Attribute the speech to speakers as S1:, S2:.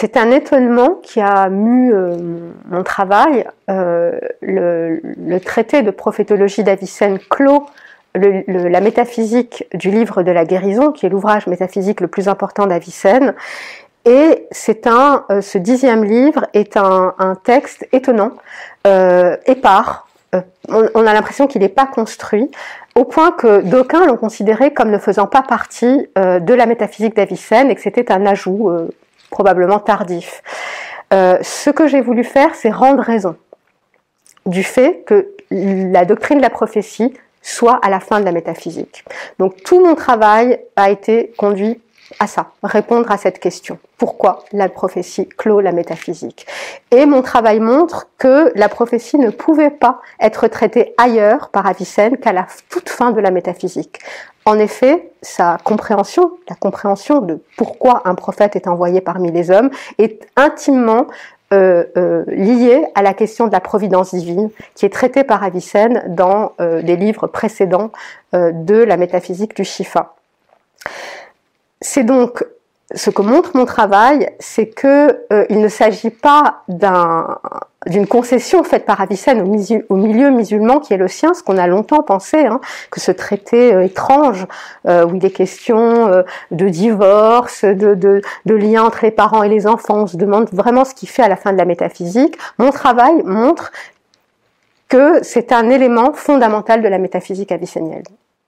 S1: C'est un étonnement qui a mu euh, mon travail. Euh, le, traité de prophétologie d'Avicenne clôt la métaphysique du livre de la guérison, qui est l'ouvrage métaphysique le plus important d'Avicenne. Et c'est un, euh, ce dixième livre est un, texte étonnant, épars. On, on, a l'impression qu'il n'est pas construit, au point que d'aucuns l'ont considéré comme ne faisant pas partie de la métaphysique d'Avicenne et que c'était un ajout probablement tardif. Euh, ce que j'ai voulu faire, c'est rendre raison du fait que la doctrine de la prophétie soit à la fin de la métaphysique. Donc tout mon travail a été conduit à ça, répondre à cette question. Pourquoi la prophétie clôt la métaphysique? Et mon travail montre que la prophétie ne pouvait pas être traitée ailleurs par Avicenne qu'à la toute fin de la métaphysique. En effet, sa compréhension, la compréhension de pourquoi un prophète est envoyé parmi les hommes, est intimement euh, euh, liée à la question de la providence divine, qui est traitée par Avicenne dans euh, des livres précédents euh, de la métaphysique du Shifa. C'est donc ce que montre mon travail, c'est que euh, il ne s'agit pas d'une concession faite par Avicenne au, milieu musulman qui est le sien, ce qu'on a longtemps pensé, hein, que ce traité euh, étrange euh, où il est question euh, de divorce, de, de, lien entre les parents et les enfants, on se demande vraiment ce qu'il fait à la fin de la métaphysique. Mon travail montre que c'est un élément fondamental de la métaphysique avicénienne.